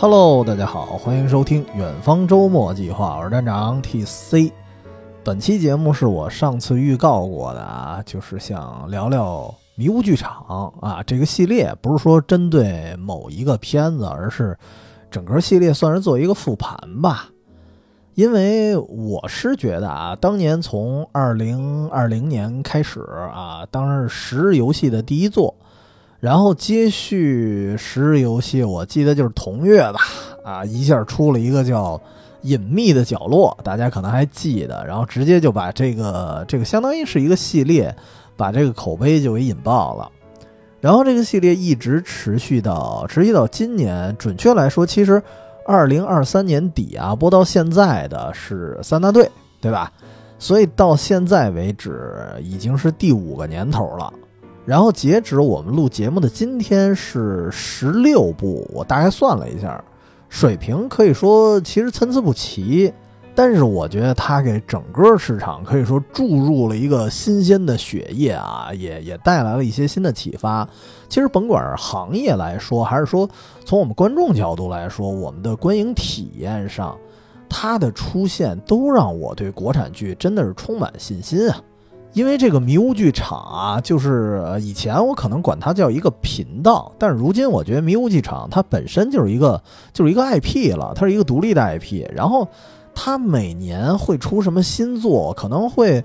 Hello，大家好，欢迎收听远方周末计划，我是站长 TC。本期节目是我上次预告过的啊，就是想聊聊迷雾剧场啊这个系列，不是说针对某一个片子，而是整个系列算是做一个复盘吧。因为我是觉得啊，当年从二零二零年开始啊，当然是十日游戏的第一作。然后接续十日游戏，我记得就是同月吧，啊，一下出了一个叫《隐秘的角落》，大家可能还记得。然后直接就把这个这个相当于是一个系列，把这个口碑就给引爆了。然后这个系列一直持续到持续到今年，准确来说，其实二零二三年底啊，播到现在的是三大队，对吧？所以到现在为止，已经是第五个年头了。然后截止我们录节目的今天是十六部，我大概算了一下，水平可以说其实参差不齐，但是我觉得它给整个市场可以说注入了一个新鲜的血液啊，也也带来了一些新的启发。其实甭管是行业来说，还是说从我们观众角度来说，我们的观影体验上，它的出现都让我对国产剧真的是充满信心啊。因为这个迷雾剧场啊，就是以前我可能管它叫一个频道，但是如今我觉得迷雾剧场它本身就是一个就是一个 IP 了，它是一个独立的 IP。然后它每年会出什么新作，可能会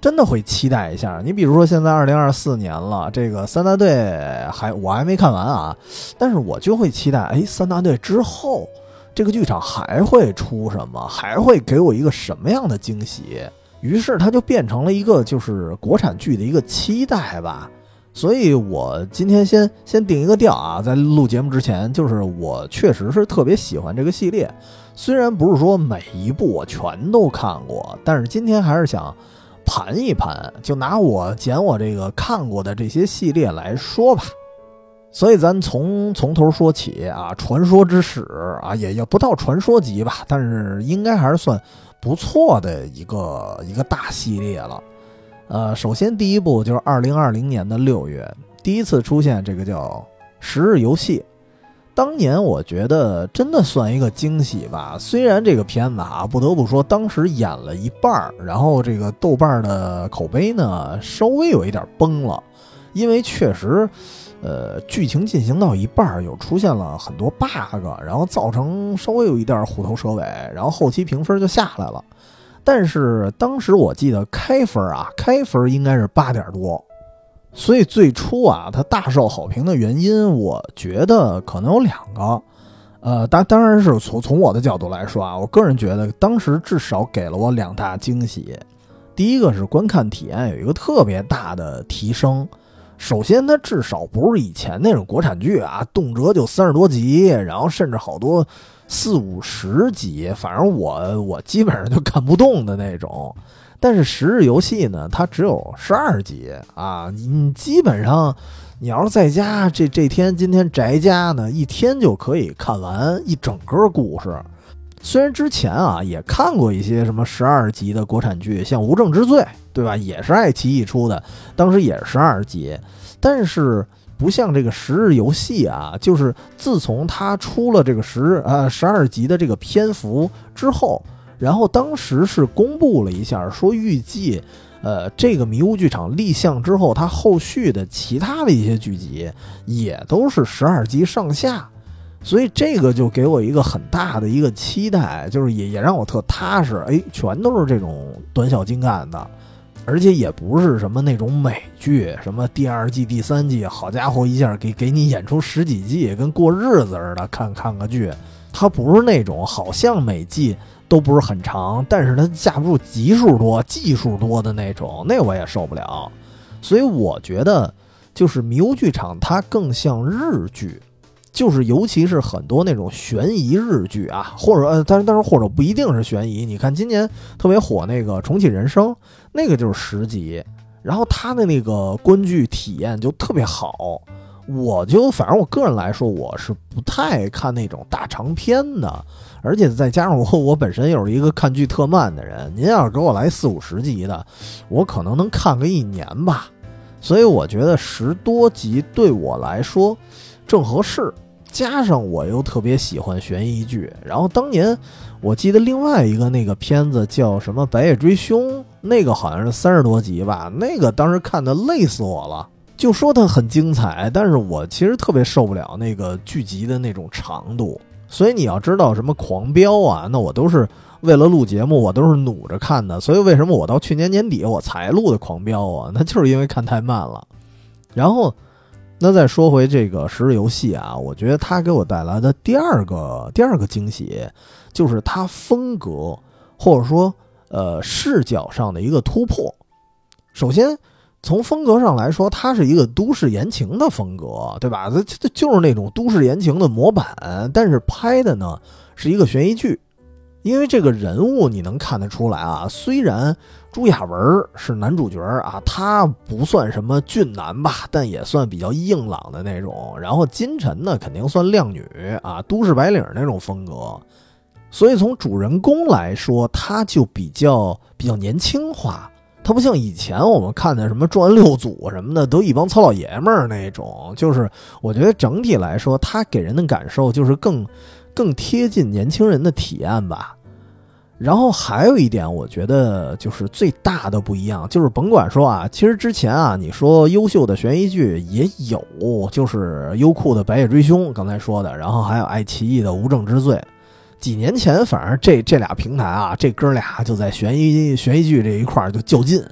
真的会期待一下。你比如说现在二零二四年了，这个三大队还我还没看完啊，但是我就会期待，哎，三大队之后这个剧场还会出什么，还会给我一个什么样的惊喜？于是它就变成了一个就是国产剧的一个期待吧，所以我今天先先定一个调啊，在录节目之前，就是我确实是特别喜欢这个系列，虽然不是说每一部我全都看过，但是今天还是想盘一盘，就拿我捡我这个看过的这些系列来说吧。所以咱从从头说起啊，传说之始啊，也也不到传说级吧，但是应该还是算。不错的一个一个大系列了，呃，首先第一部就是二零二零年的六月第一次出现这个叫《十日游戏》，当年我觉得真的算一个惊喜吧。虽然这个片子啊，不得不说当时演了一半儿，然后这个豆瓣的口碑呢稍微有一点崩了，因为确实。呃，剧情进行到一半儿，又出现了很多 bug，然后造成稍微有一点虎头蛇尾，然后后期评分就下来了。但是当时我记得开分啊，开分应该是八点多，所以最初啊，它大受好评的原因，我觉得可能有两个。呃，当当然是从从我的角度来说啊，我个人觉得当时至少给了我两大惊喜。第一个是观看体验有一个特别大的提升。首先，它至少不是以前那种国产剧啊，动辄就三十多集，然后甚至好多四五十集，反正我我基本上就看不动的那种。但是十日游戏呢，它只有十二集啊，你基本上你要是在家这这天今天宅家呢，一天就可以看完一整个故事。虽然之前啊也看过一些什么十二集的国产剧，像《无证之罪》，对吧？也是爱奇艺出的，当时也是十二集，但是不像这个十日游戏啊，就是自从它出了这个十呃十二集的这个篇幅之后，然后当时是公布了一下，说预计，呃，这个迷雾剧场立项之后，它后续的其他的一些剧集也都是十二集上下。所以这个就给我一个很大的一个期待，就是也也让我特踏实。哎，全都是这种短小精干的，而且也不是什么那种美剧，什么第二季、第三季，好家伙，一下给给你演出十几季，跟过日子似的。看看个剧，它不是那种好像每季都不是很长，但是它架不住集数多、技术多的那种，那我也受不了。所以我觉得，就是迷雾剧场，它更像日剧。就是，尤其是很多那种悬疑日剧啊，或者呃，但是但是或者不一定是悬疑。你看今年特别火那个《重启人生》，那个就是十集，然后他的那个观剧体验就特别好。我就反正我个人来说，我是不太看那种大长篇的，而且再加上我我本身又是一个看剧特慢的人，您要是给我来四五十集的，我可能能看个一年吧。所以我觉得十多集对我来说正合适。加上我又特别喜欢悬疑剧，然后当年我记得另外一个那个片子叫什么《白夜追凶》，那个好像是三十多集吧，那个当时看的累死我了。就说它很精彩，但是我其实特别受不了那个剧集的那种长度。所以你要知道什么狂飙啊，那我都是为了录节目，我都是努着看的。所以为什么我到去年年底我才录的狂飙啊？那就是因为看太慢了。然后。那再说回这个《十日游戏》啊，我觉得它给我带来的第二个第二个惊喜，就是它风格或者说呃视角上的一个突破。首先从风格上来说，它是一个都市言情的风格，对吧？它它就是那种都市言情的模板，但是拍的呢是一个悬疑剧。因为这个人物你能看得出来啊，虽然朱亚文是男主角啊，他不算什么俊男吧，但也算比较硬朗的那种。然后金晨呢，肯定算靓女啊，都市白领那种风格。所以从主人公来说，他就比较比较年轻化，他不像以前我们看的什么《重案六组》什么的，都一帮糙老爷们儿那种。就是我觉得整体来说，他给人的感受就是更。更贴近年轻人的体验吧。然后还有一点，我觉得就是最大的不一样，就是甭管说啊，其实之前啊，你说优秀的悬疑剧也有，就是优酷的《白夜追凶》，刚才说的，然后还有爱奇艺的《无证之罪》。几年前，反正这这俩平台啊，这哥俩就在悬疑悬疑剧这一块就较劲。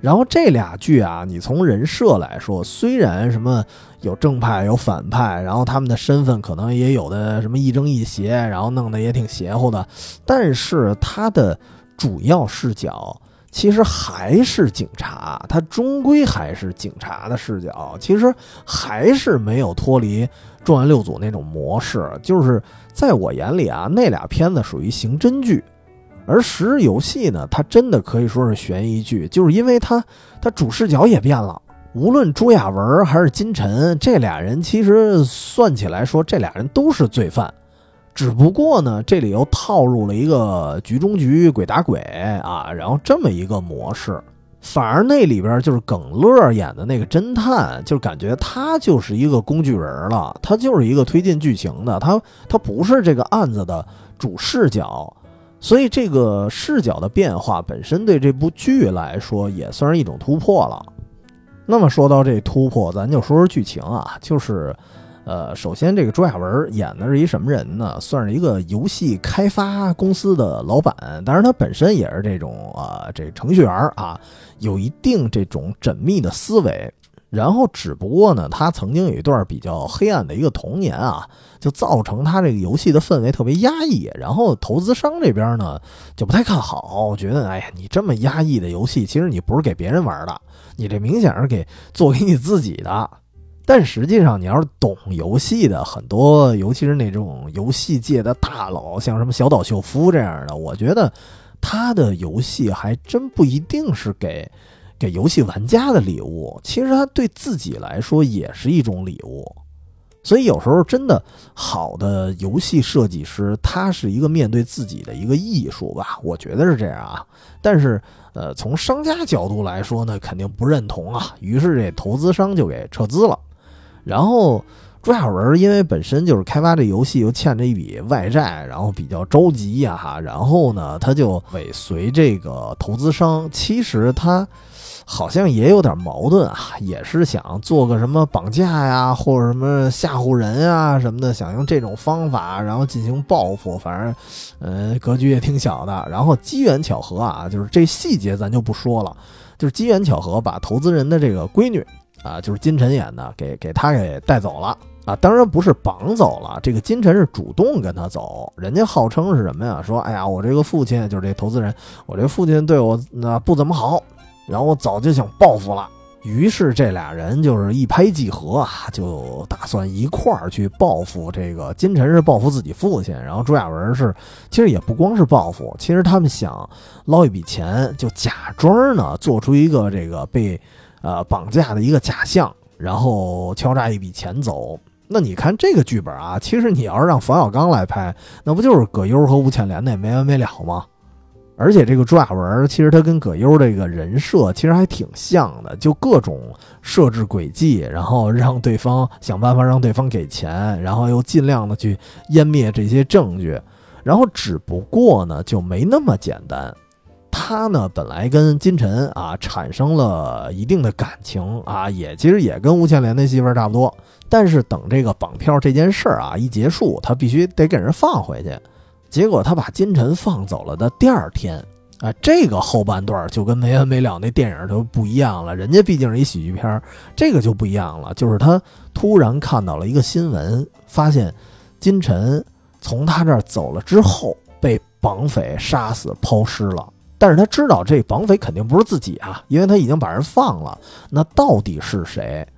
然后这俩剧啊，你从人设来说，虽然什么有正派有反派，然后他们的身份可能也有的什么亦正亦邪，然后弄得也挺邪乎的，但是它的主要视角其实还是警察，它终归还是警察的视角，其实还是没有脱离重案六组那种模式。就是在我眼里啊，那俩片子属于刑侦剧。而《十日游戏》呢，它真的可以说是悬疑剧，就是因为它它主视角也变了。无论朱亚文还是金晨这俩人，其实算起来说，这俩人都是罪犯，只不过呢，这里又套入了一个局中局、鬼打鬼啊，然后这么一个模式。反而那里边就是耿乐演的那个侦探，就感觉他就是一个工具人了，他就是一个推进剧情的，他他不是这个案子的主视角。所以这个视角的变化本身对这部剧来说也算是一种突破了。那么说到这突破，咱就说说剧情啊，就是，呃，首先这个朱亚文演的是一什么人呢？算是一个游戏开发公司的老板，当然他本身也是这种啊，这程序员啊，有一定这种缜密的思维。然后，只不过呢，他曾经有一段比较黑暗的一个童年啊，就造成他这个游戏的氛围特别压抑。然后，投资商这边呢就不太看好，觉得哎呀，你这么压抑的游戏，其实你不是给别人玩的，你这明显是给做给你自己的。但实际上，你要是懂游戏的，很多尤其是那种游戏界的大佬，像什么小岛秀夫这样的，我觉得他的游戏还真不一定是给。给游戏玩家的礼物，其实他对自己来说也是一种礼物。所以有时候真的好的游戏设计师，他是一个面对自己的一个艺术吧，我觉得是这样啊。但是，呃，从商家角度来说呢，肯定不认同啊。于是这投资商就给撤资了。然后朱亚文因为本身就是开发这游戏，又欠着一笔外债，然后比较着急呀，哈。然后呢，他就尾随这个投资商。其实他。好像也有点矛盾啊，也是想做个什么绑架呀，或者什么吓唬人啊什么的，想用这种方法然后进行报复。反正，呃，格局也挺小的。然后机缘巧合啊，就是这细节咱就不说了，就是机缘巧合把投资人的这个闺女啊，就是金晨演的，给给他给带走了啊。当然不是绑走了，这个金晨是主动跟他走。人家号称是什么呀？说，哎呀，我这个父亲就是这投资人，我这父亲对我那不怎么好。然后我早就想报复了，于是这俩人就是一拍即合啊，就打算一块儿去报复这个金晨是报复自己父亲，然后朱亚文是其实也不光是报复，其实他们想捞一笔钱，就假装呢做出一个这个被呃绑架的一个假象，然后敲诈一笔钱走。那你看这个剧本啊，其实你要是让冯小刚来拍，那不就是葛优和吴倩莲那没完没了吗？而且这个朱亚文其实他跟葛优这个人设其实还挺像的，就各种设置诡计，然后让对方想办法让对方给钱，然后又尽量的去湮灭这些证据，然后只不过呢就没那么简单。他呢本来跟金晨啊产生了一定的感情啊，也其实也跟吴倩莲那媳妇儿差不多，但是等这个绑票这件事儿啊一结束，他必须得给人放回去。结果他把金晨放走了的第二天，啊，这个后半段就跟没完没了那电影就不一样了。人家毕竟是一喜剧片，这个就不一样了。就是他突然看到了一个新闻，发现金晨从他这儿走了之后被绑匪杀死抛尸了。但是他知道这绑匪肯定不是自己啊，因为他已经把人放了。那到底是谁？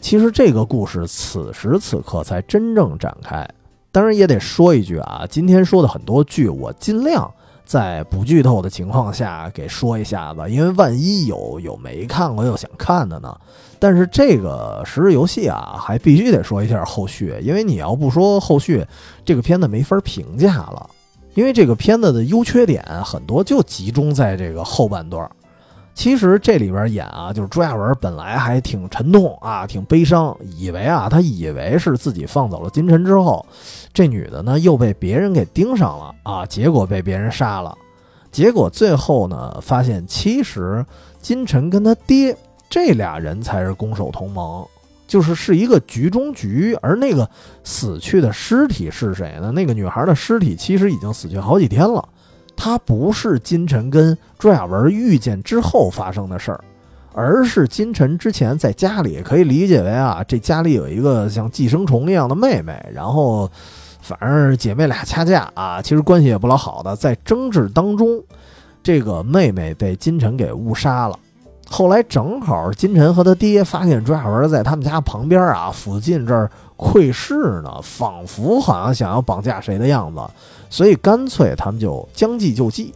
其实这个故事此时此刻才真正展开。当然也得说一句啊，今天说的很多剧，我尽量在不剧透的情况下给说一下子，因为万一有有没看过又想看的呢。但是这个十日游戏啊，还必须得说一下后续，因为你要不说后续，这个片子没法评价了。因为这个片子的优缺点很多就集中在这个后半段。其实这里边演啊，就是朱亚文本来还挺沉痛啊，挺悲伤，以为啊，他以为是自己放走了金晨之后，这女的呢又被别人给盯上了啊，结果被别人杀了。结果最后呢，发现其实金晨跟他爹这俩人才是攻守同盟，就是是一个局中局。而那个死去的尸体是谁呢？那个女孩的尸体其实已经死去好几天了。他不是金晨跟朱亚文遇见之后发生的事儿，而是金晨之前在家里，可以理解为啊，这家里有一个像寄生虫一样的妹妹，然后反正姐妹俩掐架啊，其实关系也不老好的，在争执当中，这个妹妹被金晨给误杀了。后来正好金晨和他爹发现朱亚文在他们家旁边啊附近这儿窥视呢，仿佛好像想要绑架谁的样子。所以干脆他们就将计就计，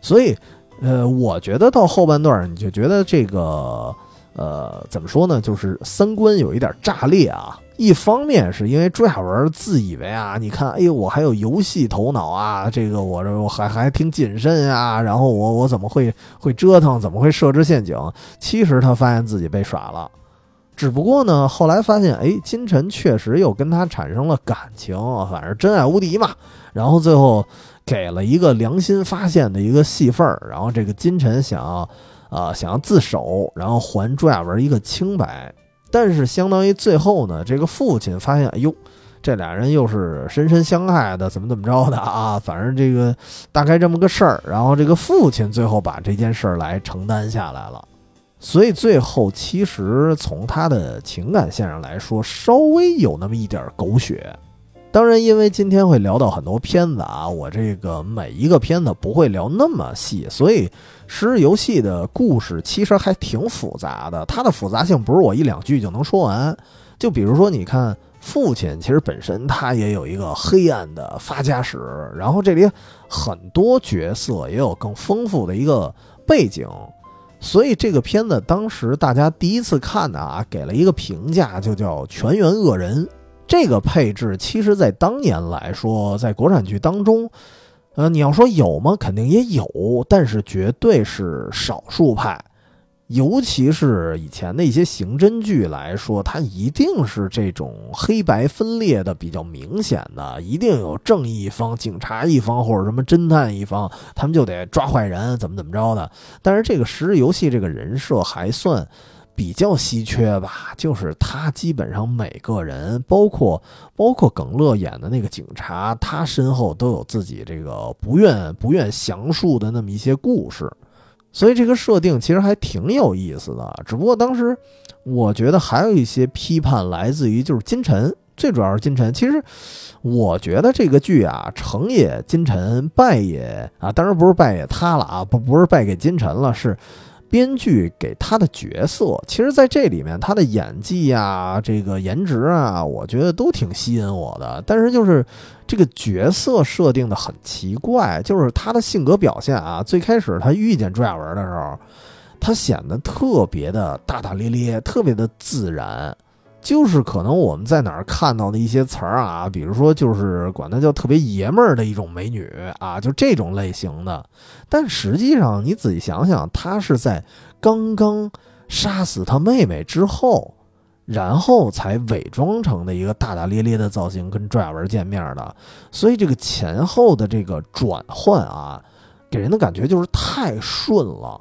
所以，呃，我觉得到后半段你就觉得这个，呃，怎么说呢？就是三观有一点炸裂啊。一方面是因为朱亚文自以为啊，你看，哎呦，我还有游戏头脑啊，这个我这我还还挺谨慎啊，然后我我怎么会会折腾，怎么会设置陷阱？其实他发现自己被耍了。只不过呢，后来发现，哎，金晨确实又跟他产生了感情，反正真爱无敌嘛。然后最后给了一个良心发现的一个戏份儿，然后这个金晨想要，呃，想要自首，然后还朱亚文一个清白。但是相当于最后呢，这个父亲发现，哎呦，这俩人又是深深相爱的，怎么怎么着的啊？反正这个大概这么个事儿。然后这个父亲最后把这件事儿来承担下来了。所以最后其实从他的情感线上来说，稍微有那么一点狗血。当然，因为今天会聊到很多片子啊，我这个每一个片子不会聊那么细，所以《十日游戏》的故事其实还挺复杂的。它的复杂性不是我一两句就能说完。就比如说，你看父亲，其实本身他也有一个黑暗的发家史，然后这里很多角色也有更丰富的一个背景。所以这个片子当时大家第一次看的啊，给了一个评价，就叫全员恶人。这个配置其实，在当年来说，在国产剧当中，呃，你要说有吗？肯定也有，但是绝对是少数派。尤其是以前的一些刑侦剧来说，它一定是这种黑白分裂的比较明显的，一定有正义一方、警察一方或者什么侦探一方，他们就得抓坏人，怎么怎么着的。但是这个《十日游戏》这个人设还算比较稀缺吧，就是他基本上每个人，包括包括耿乐演的那个警察，他身后都有自己这个不愿不愿详述的那么一些故事。所以这个设定其实还挺有意思的，只不过当时我觉得还有一些批判来自于就是金晨，最主要是金晨。其实我觉得这个剧啊，成也金晨，败也啊，当然不是败也他了啊，不不是败给金晨了，是。编剧给他的角色，其实在这里面，他的演技呀，这个颜值啊，我觉得都挺吸引我的。但是就是这个角色设定的很奇怪，就是他的性格表现啊，最开始他遇见朱亚文的时候，他显得特别的大大咧咧，特别的自然。就是可能我们在哪儿看到的一些词儿啊，比如说就是管它叫特别爷们儿的一种美女啊，就这种类型的。但实际上你仔细想想，她是在刚刚杀死他妹妹之后，然后才伪装成的一个大大咧咧的造型跟赵亚文见面的。所以这个前后的这个转换啊，给人的感觉就是太顺了。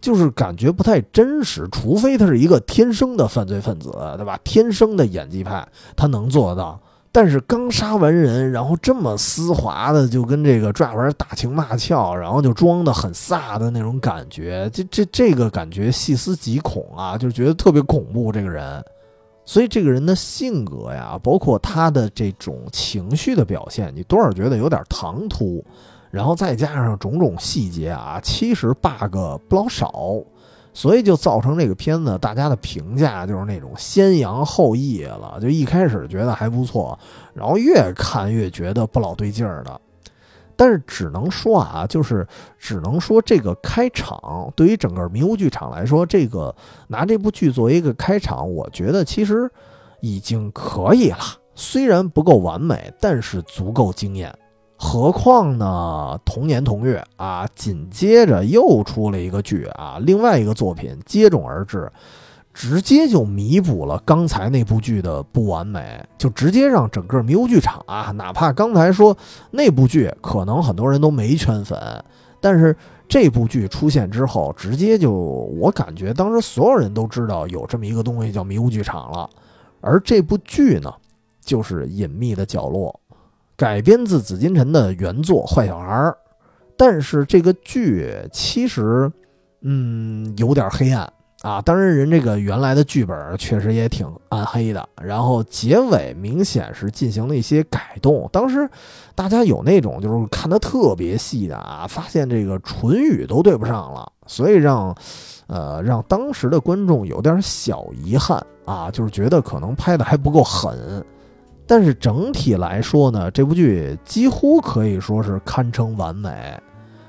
就是感觉不太真实，除非他是一个天生的犯罪分子，对吧？天生的演技派，他能做到。但是刚杀完人，然后这么丝滑的就跟这个抓文打情骂俏，然后就装的很飒的那种感觉，这这这个感觉细思极恐啊，就觉得特别恐怖这个人。所以这个人的性格呀，包括他的这种情绪的表现，你多少觉得有点唐突。然后再加上种种细节啊，其实 bug 不老少，所以就造成这个片子大家的评价就是那种先扬后抑了。就一开始觉得还不错，然后越看越觉得不老对劲儿的。但是只能说啊，就是只能说这个开场对于整个迷雾剧场来说，这个拿这部剧作为一个开场，我觉得其实已经可以了。虽然不够完美，但是足够惊艳。何况呢？同年同月啊，紧接着又出了一个剧啊，另外一个作品接踵而至，直接就弥补了刚才那部剧的不完美，就直接让整个迷雾剧场啊，哪怕刚才说那部剧可能很多人都没圈粉，但是这部剧出现之后，直接就我感觉当时所有人都知道有这么一个东西叫迷雾剧场了，而这部剧呢，就是《隐秘的角落》。改编自紫金陈的原作《坏小孩》，但是这个剧其实，嗯，有点黑暗啊。当然，人这个原来的剧本确实也挺暗黑的。然后结尾明显是进行了一些改动。当时大家有那种就是看的特别细的啊，发现这个唇语都对不上了，所以让，呃，让当时的观众有点小遗憾啊，就是觉得可能拍的还不够狠。但是整体来说呢，这部剧几乎可以说是堪称完美，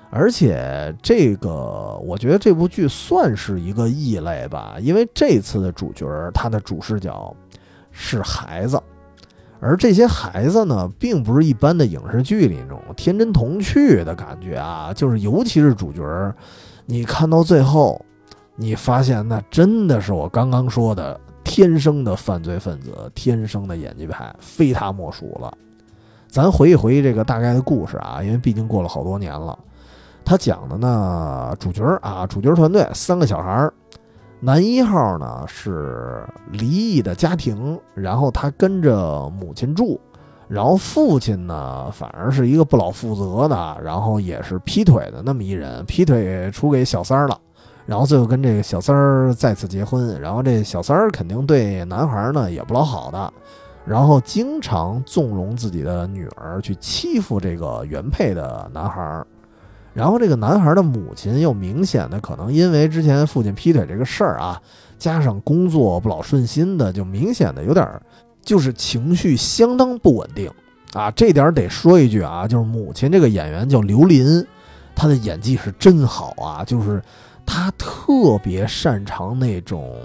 而且这个我觉得这部剧算是一个异类吧，因为这次的主角他的主视角是孩子，而这些孩子呢，并不是一般的影视剧里那种天真童趣的感觉啊，就是尤其是主角，你看到最后，你发现那真的是我刚刚说的。天生的犯罪分子，天生的演技派，非他莫属了。咱回忆回忆这个大概的故事啊，因为毕竟过了好多年了。他讲的呢，主角啊，主角团队三个小孩儿，男一号呢是离异的家庭，然后他跟着母亲住，然后父亲呢反而是一个不老负责的，然后也是劈腿的那么一人，劈腿出给小三儿了。然后最后跟这个小三儿再次结婚，然后这小三儿肯定对男孩呢也不老好的，然后经常纵容自己的女儿去欺负这个原配的男孩儿，然后这个男孩儿的母亲又明显的可能因为之前父亲劈腿这个事儿啊，加上工作不老顺心的，就明显的有点儿就是情绪相当不稳定啊，这点得说一句啊，就是母亲这个演员叫刘琳，她的演技是真好啊，就是。他特别擅长那种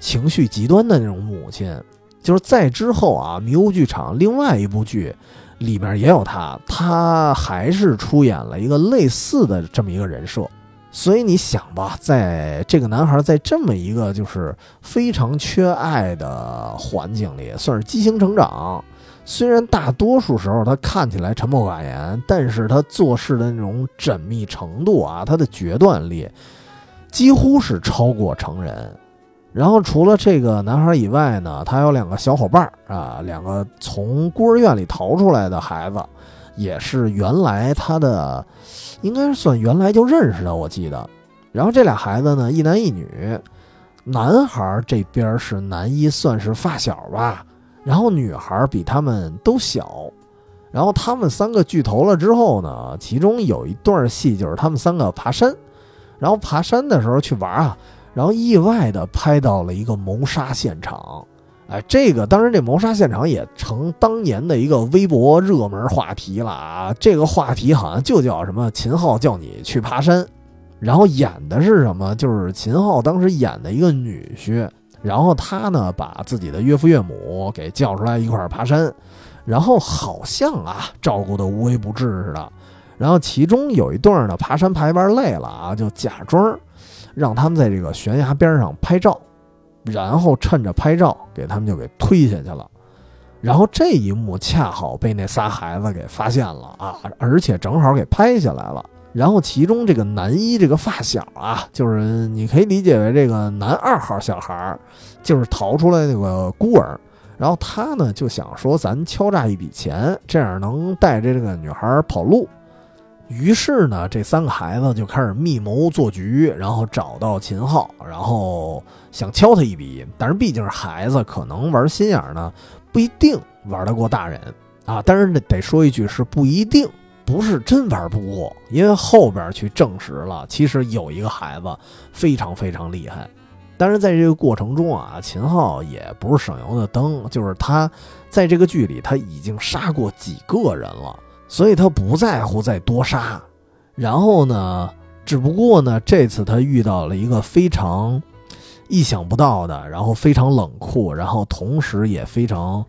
情绪极端的那种母亲，就是在之后啊，迷雾剧场另外一部剧里面也有他，他还是出演了一个类似的这么一个人设。所以你想吧，在这个男孩在这么一个就是非常缺爱的环境里，算是畸形成长。虽然大多数时候他看起来沉默寡言，但是他做事的那种缜密程度啊，他的决断力。几乎是超过成人，然后除了这个男孩以外呢，他有两个小伙伴儿啊，两个从孤儿院里逃出来的孩子，也是原来他的，应该算原来就认识的，我记得。然后这俩孩子呢，一男一女，男孩这边是男一，算是发小吧，然后女孩比他们都小。然后他们三个聚头了之后呢，其中有一段戏就是他们三个爬山。然后爬山的时候去玩啊，然后意外的拍到了一个谋杀现场，哎，这个当然这谋杀现场也成当年的一个微博热门话题了啊。这个话题好像就叫什么秦昊叫你去爬山，然后演的是什么？就是秦昊当时演的一个女婿，然后他呢把自己的岳父岳母给叫出来一块儿爬山，然后好像啊照顾的无微不至似的。然后其中有一对儿呢爬山爬一半累了啊，就假装让他们在这个悬崖边上拍照，然后趁着拍照给他们就给推下去了。然后这一幕恰好被那仨孩子给发现了啊，而且正好给拍下来了。然后其中这个男一这个发小啊，就是你可以理解为这个男二号小孩儿，就是逃出来那个孤儿。然后他呢就想说，咱敲诈一笔钱，这样能带着这个女孩跑路。于是呢，这三个孩子就开始密谋做局，然后找到秦昊，然后想敲他一笔。但是毕竟是孩子，可能玩心眼呢，不一定玩得过大人啊。但是得说一句，是不一定，不是真玩不过，因为后边去证实了，其实有一个孩子非常非常厉害。但是在这个过程中啊，秦昊也不是省油的灯，就是他在这个剧里他已经杀过几个人了。所以他不在乎再多杀，然后呢，只不过呢，这次他遇到了一个非常意想不到的，然后非常冷酷，然后同时也非常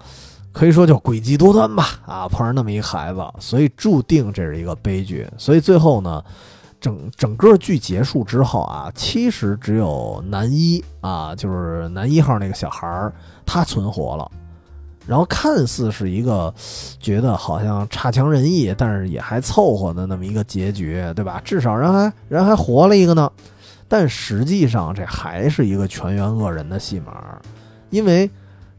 可以说叫诡计多端吧，啊，碰上那么一个孩子，所以注定这是一个悲剧。所以最后呢，整整个剧结束之后啊，其实只有男一啊，就是男一号那个小孩儿，他存活了。然后看似是一个觉得好像差强人意，但是也还凑合的那么一个结局，对吧？至少人还人还活了一个呢。但实际上这还是一个全员恶人的戏码，因为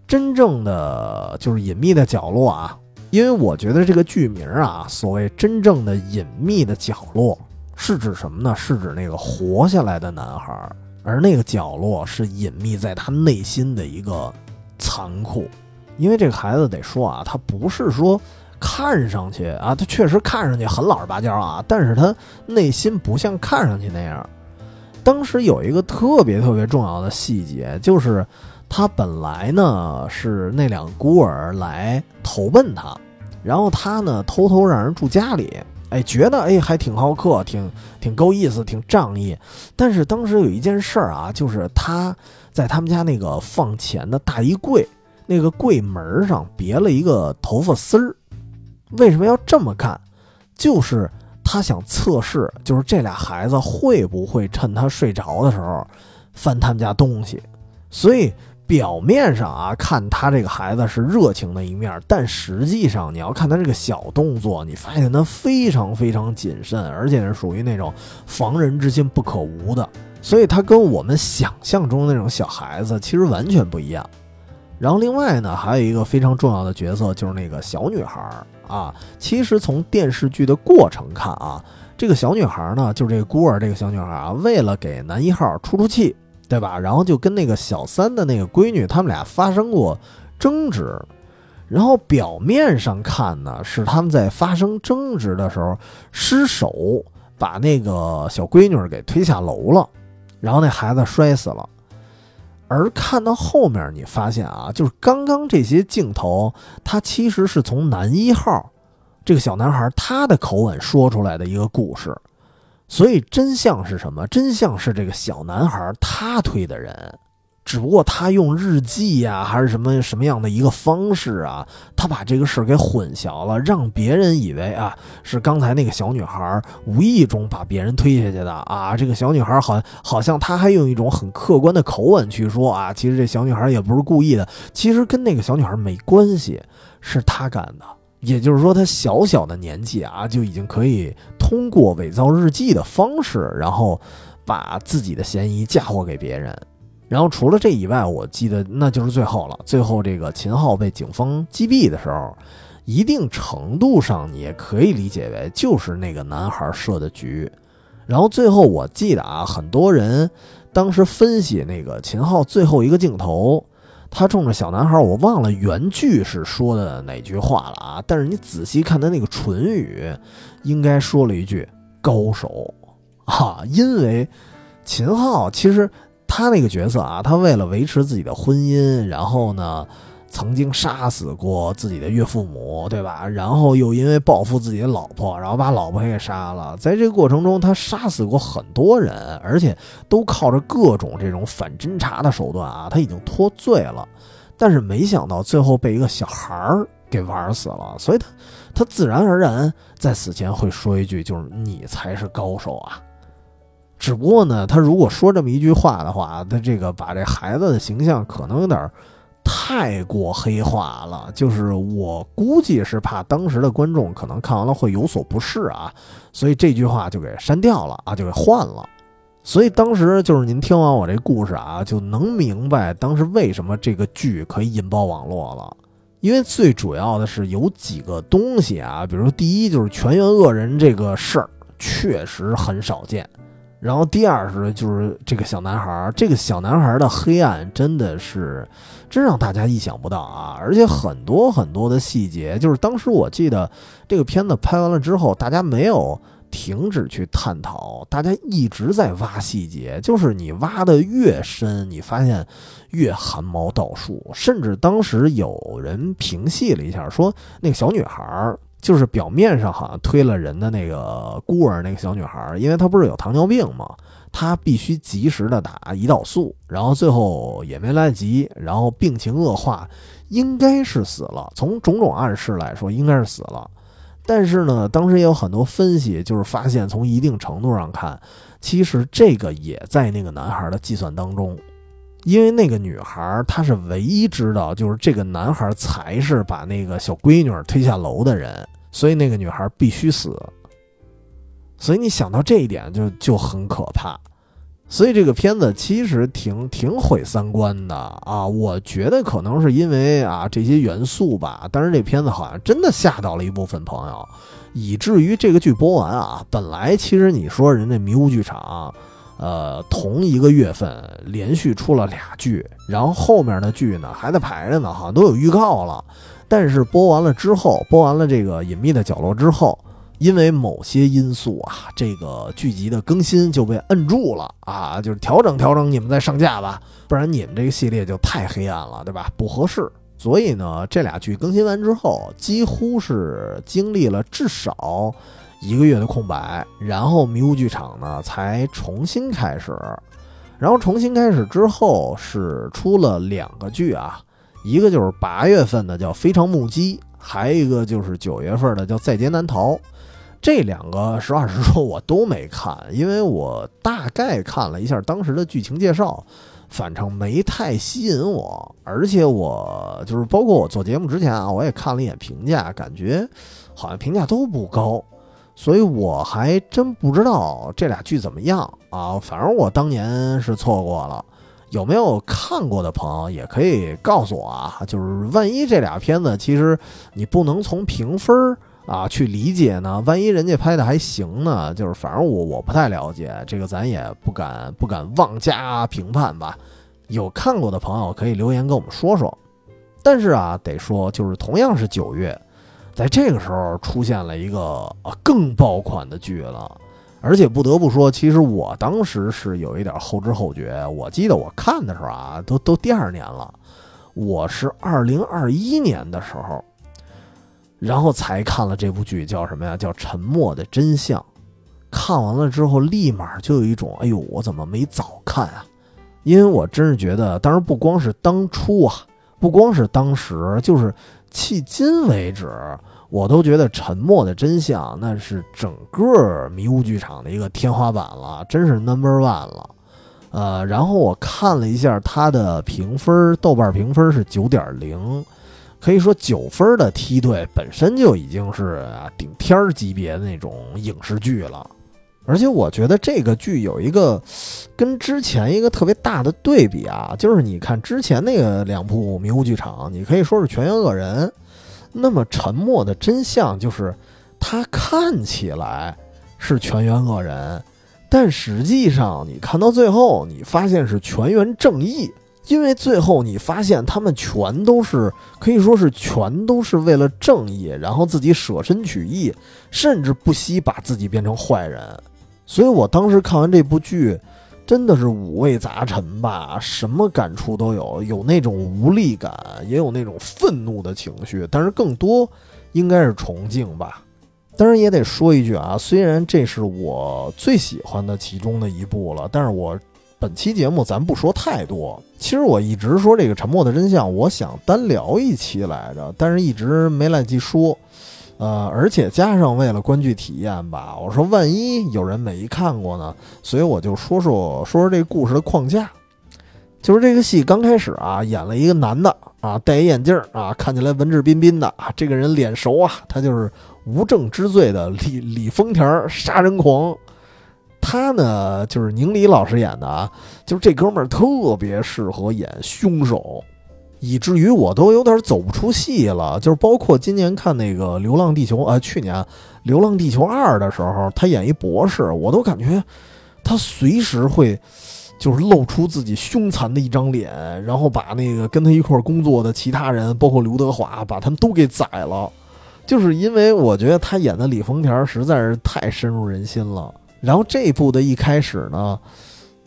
真正的就是隐秘的角落啊。因为我觉得这个剧名啊，所谓真正的隐秘的角落是指什么呢？是指那个活下来的男孩，而那个角落是隐秘在他内心的一个残酷。因为这个孩子得说啊，他不是说看上去啊，他确实看上去很老实巴交啊，但是他内心不像看上去那样。当时有一个特别特别重要的细节，就是他本来呢是那两个孤儿来投奔他，然后他呢偷偷让人住家里，哎，觉得哎还挺好客，挺挺够意思，挺仗义。但是当时有一件事儿啊，就是他在他们家那个放钱的大衣柜。那个柜门上别了一个头发丝儿，为什么要这么干？就是他想测试，就是这俩孩子会不会趁他睡着的时候翻他们家东西。所以表面上啊，看他这个孩子是热情的一面，但实际上你要看他这个小动作，你发现他非常非常谨慎，而且是属于那种防人之心不可无的。所以他跟我们想象中的那种小孩子其实完全不一样。然后另外呢，还有一个非常重要的角色，就是那个小女孩啊。其实从电视剧的过程看啊，这个小女孩呢，就是这个孤儿这个小女孩啊，为了给男一号出出气，对吧？然后就跟那个小三的那个闺女，他们俩发生过争执。然后表面上看呢，是他们在发生争执的时候失手把那个小闺女给推下楼了，然后那孩子摔死了。而看到后面，你发现啊，就是刚刚这些镜头，它其实是从男一号这个小男孩他的口吻说出来的一个故事，所以真相是什么？真相是这个小男孩他推的人。只不过他用日记呀，还是什么什么样的一个方式啊？他把这个事儿给混淆了，让别人以为啊是刚才那个小女孩无意中把别人推下去的啊。这个小女孩好好像他还用一种很客观的口吻去说啊，其实这小女孩也不是故意的，其实跟那个小女孩没关系，是他干的。也就是说，他小小的年纪啊，就已经可以通过伪造日记的方式，然后把自己的嫌疑嫁祸给别人。然后除了这以外，我记得那就是最后了。最后这个秦昊被警方击毙的时候，一定程度上你也可以理解为就是那个男孩设的局。然后最后我记得啊，很多人当时分析那个秦昊最后一个镜头，他冲着小男孩，我忘了原句是说的哪句话了啊。但是你仔细看他那个唇语，应该说了一句“高手”啊，因为秦昊其实。他那个角色啊，他为了维持自己的婚姻，然后呢，曾经杀死过自己的岳父母，对吧？然后又因为报复自己的老婆，然后把老婆给杀了。在这个过程中，他杀死过很多人，而且都靠着各种这种反侦查的手段啊，他已经脱罪了。但是没想到最后被一个小孩儿给玩死了，所以他他自然而然在死前会说一句，就是你才是高手啊。只不过呢，他如果说这么一句话的话，他这个把这孩子的形象可能有点太过黑化了。就是我估计是怕当时的观众可能看完了会有所不适啊，所以这句话就给删掉了啊，就给换了。所以当时就是您听完我这故事啊，就能明白当时为什么这个剧可以引爆网络了。因为最主要的是有几个东西啊，比如说第一就是全员恶人这个事儿确实很少见。然后第二是就是这个小男孩，这个小男孩的黑暗真的是，真让大家意想不到啊！而且很多很多的细节，就是当时我记得这个片子拍完了之后，大家没有停止去探讨，大家一直在挖细节，就是你挖的越深，你发现越汗毛倒竖。甚至当时有人评戏了一下，说那个小女孩。就是表面上好像推了人的那个孤儿那个小女孩，因为她不是有糖尿病吗？她必须及时的打胰岛素，然后最后也没来得及，然后病情恶化，应该是死了。从种种暗示来说，应该是死了。但是呢，当时也有很多分析，就是发现从一定程度上看，其实这个也在那个男孩的计算当中。因为那个女孩，她是唯一知道，就是这个男孩才是把那个小闺女推下楼的人，所以那个女孩必须死。所以你想到这一点，就就很可怕。所以这个片子其实挺挺毁三观的啊！我觉得可能是因为啊这些元素吧，但是这片子好像真的吓到了一部分朋友，以至于这个剧播完啊，本来其实你说人家迷雾剧场。呃，同一个月份连续出了俩剧，然后后面的剧呢还在排着呢，好像都有预告了。但是播完了之后，播完了这个隐秘的角落之后，因为某些因素啊，这个剧集的更新就被摁住了啊，就是调整调整，你们再上架吧，不然你们这个系列就太黑暗了，对吧？不合适。所以呢，这俩剧更新完之后，几乎是经历了至少。一个月的空白，然后迷雾剧场呢才重新开始，然后重新开始之后是出了两个剧啊，一个就是八月份的叫《非常目击》，还有一个就是九月份的叫《在劫难逃》。这两个实话实说我都没看，因为我大概看了一下当时的剧情介绍，反正没太吸引我，而且我就是包括我做节目之前啊，我也看了一眼评价，感觉好像评价都不高。所以我还真不知道这俩剧怎么样啊！反正我当年是错过了，有没有看过的朋友也可以告诉我啊！就是万一这俩片子其实你不能从评分啊去理解呢？万一人家拍的还行呢？就是反正我我不太了解这个，咱也不敢不敢妄加评判吧。有看过的朋友可以留言跟我们说说。但是啊，得说就是同样是九月。在这个时候出现了一个更爆款的剧了，而且不得不说，其实我当时是有一点后知后觉。我记得我看的时候啊，都都第二年了，我是二零二一年的时候，然后才看了这部剧，叫什么呀？叫《沉默的真相》。看完了之后，立马就有一种，哎呦，我怎么没早看啊？因为我真是觉得，当然不光是当初啊，不光是当时，就是。迄今为止，我都觉得《沉默的真相》那是整个迷雾剧场的一个天花板了，真是 number one 了。呃，然后我看了一下它的评分，豆瓣评分是九点零，可以说九分的梯队本身就已经是顶天级别的那种影视剧了。而且我觉得这个剧有一个跟之前一个特别大的对比啊，就是你看之前那个两部迷雾剧场，你可以说是全员恶人，那么沉默的真相就是他看起来是全员恶人，但实际上你看到最后，你发现是全员正义，因为最后你发现他们全都是可以说是全都是为了正义，然后自己舍身取义，甚至不惜把自己变成坏人。所以我当时看完这部剧，真的是五味杂陈吧，什么感触都有，有那种无力感，也有那种愤怒的情绪，但是更多应该是崇敬吧。当然也得说一句啊，虽然这是我最喜欢的其中的一部了，但是我本期节目咱不说太多。其实我一直说这个《沉默的真相》，我想单聊一期来着，但是一直没来及说。呃，而且加上为了观剧体验吧，我说万一有人没看过呢，所以我就说说说说这故事的框架。就是这个戏刚开始啊，演了一个男的啊，戴一眼镜啊，看起来文质彬彬的啊，这个人脸熟啊，他就是无证之罪的李李丰田杀人狂。他呢，就是宁理老师演的啊，就是这哥们儿特别适合演凶手。以至于我都有点走不出戏了，就是包括今年看那个《流浪地球》啊，去年《流浪地球二》的时候，他演一博士，我都感觉他随时会就是露出自己凶残的一张脸，然后把那个跟他一块工作的其他人，包括刘德华，把他们都给宰了。就是因为我觉得他演的李丰田实在是太深入人心了。然后这部的一开始呢，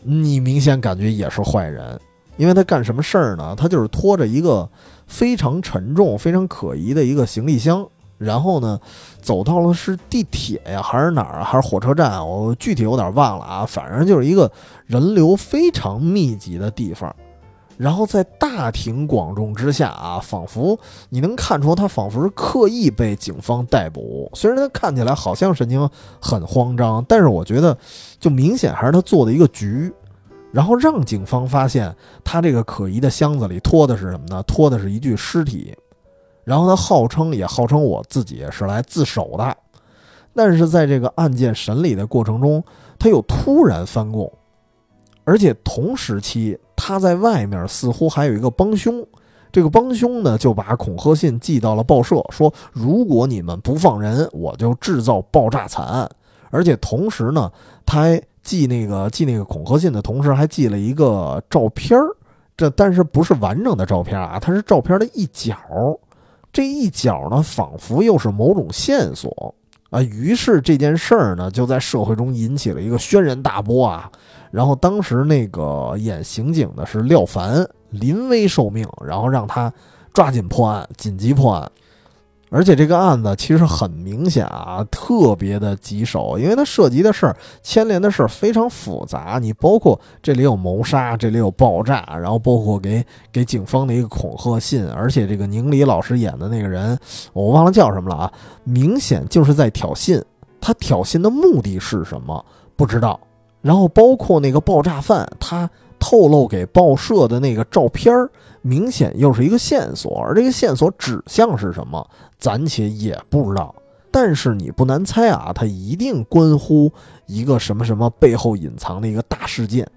你明显感觉也是坏人。因为他干什么事儿呢？他就是拖着一个非常沉重、非常可疑的一个行李箱，然后呢，走到了是地铁呀，还是哪儿啊，还是火车站？我具体有点忘了啊。反正就是一个人流非常密集的地方，然后在大庭广众之下啊，仿佛你能看出他仿佛是刻意被警方逮捕。虽然他看起来好像神情很慌张，但是我觉得就明显还是他做的一个局。然后让警方发现他这个可疑的箱子里拖的是什么呢？拖的是一具尸体。然后他号称也号称我自己是来自首的，但是在这个案件审理的过程中，他又突然翻供，而且同时期他在外面似乎还有一个帮凶。这个帮凶呢就把恐吓信寄到了报社，说如果你们不放人，我就制造爆炸惨案。而且同时呢，他还。寄那个寄那个恐吓信的同时，还寄了一个照片儿，这但是不是完整的照片啊？它是照片的一角，这一角呢，仿佛又是某种线索啊。于是这件事儿呢，就在社会中引起了一个轩然大波啊。然后当时那个演刑警的是廖凡，临危受命，然后让他抓紧破案，紧急破案。而且这个案子其实很明显啊，特别的棘手，因为它涉及的事儿、牵连的事儿非常复杂。你包括这里有谋杀，这里有爆炸，然后包括给给警方的一个恐吓信，而且这个宁理老师演的那个人，我忘了叫什么了啊，明显就是在挑衅。他挑衅的目的是什么？不知道。然后包括那个爆炸犯，他透露给报社的那个照片儿。明显又是一个线索，而这个线索指向是什么，暂且也不知道。但是你不难猜啊，它一定关乎一个什么什么背后隐藏的一个大事件。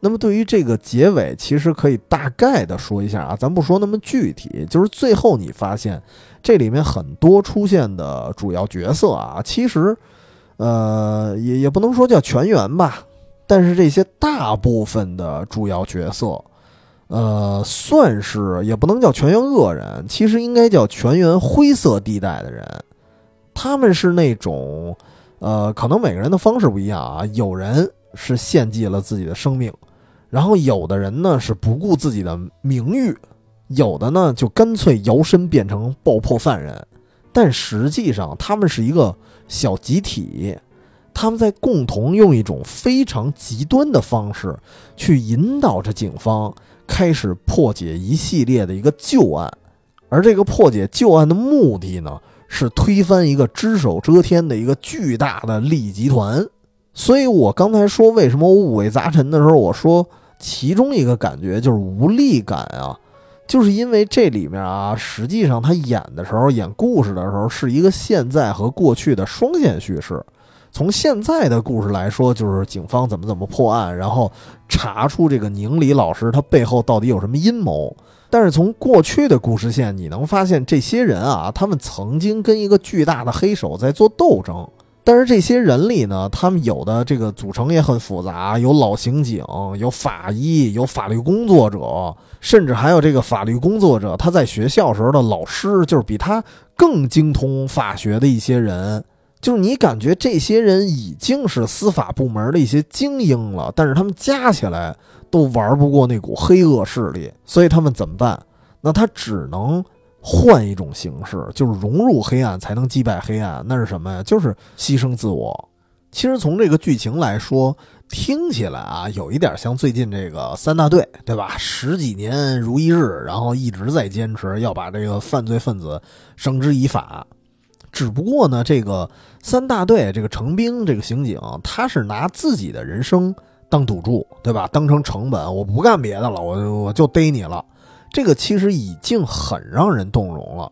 那么对于这个结尾，其实可以大概的说一下啊，咱不说那么具体，就是最后你发现这里面很多出现的主要角色啊，其实，呃，也也不能说叫全员吧，但是这些大部分的主要角色。呃，算是也不能叫全员恶人，其实应该叫全员灰色地带的人。他们是那种，呃，可能每个人的方式不一样啊。有人是献祭了自己的生命，然后有的人呢是不顾自己的名誉，有的呢就干脆摇身变成爆破犯人。但实际上，他们是一个小集体，他们在共同用一种非常极端的方式去引导着警方。开始破解一系列的一个旧案，而这个破解旧案的目的呢，是推翻一个只手遮天的一个巨大的利益集团。所以我刚才说为什么我五味杂陈的时候，我说其中一个感觉就是无力感啊，就是因为这里面啊，实际上他演的时候，演故事的时候是一个现在和过去的双线叙事。从现在的故事来说，就是警方怎么怎么破案，然后查出这个宁理老师他背后到底有什么阴谋。但是从过去的故事线，你能发现这些人啊，他们曾经跟一个巨大的黑手在做斗争。但是这些人里呢，他们有的这个组成也很复杂，有老刑警，有法医，有法律工作者，甚至还有这个法律工作者他在学校时候的老师，就是比他更精通法学的一些人。就是你感觉这些人已经是司法部门的一些精英了，但是他们加起来都玩不过那股黑恶势力，所以他们怎么办？那他只能换一种形式，就是融入黑暗才能击败黑暗。那是什么呀？就是牺牲自我。其实从这个剧情来说，听起来啊，有一点像最近这个三大队，对吧？十几年如一日，然后一直在坚持要把这个犯罪分子绳之以法。只不过呢，这个三大队这个程兵这个刑警，他是拿自己的人生当赌注，对吧？当成成本，我不干别的了，我我就逮你了。这个其实已经很让人动容了。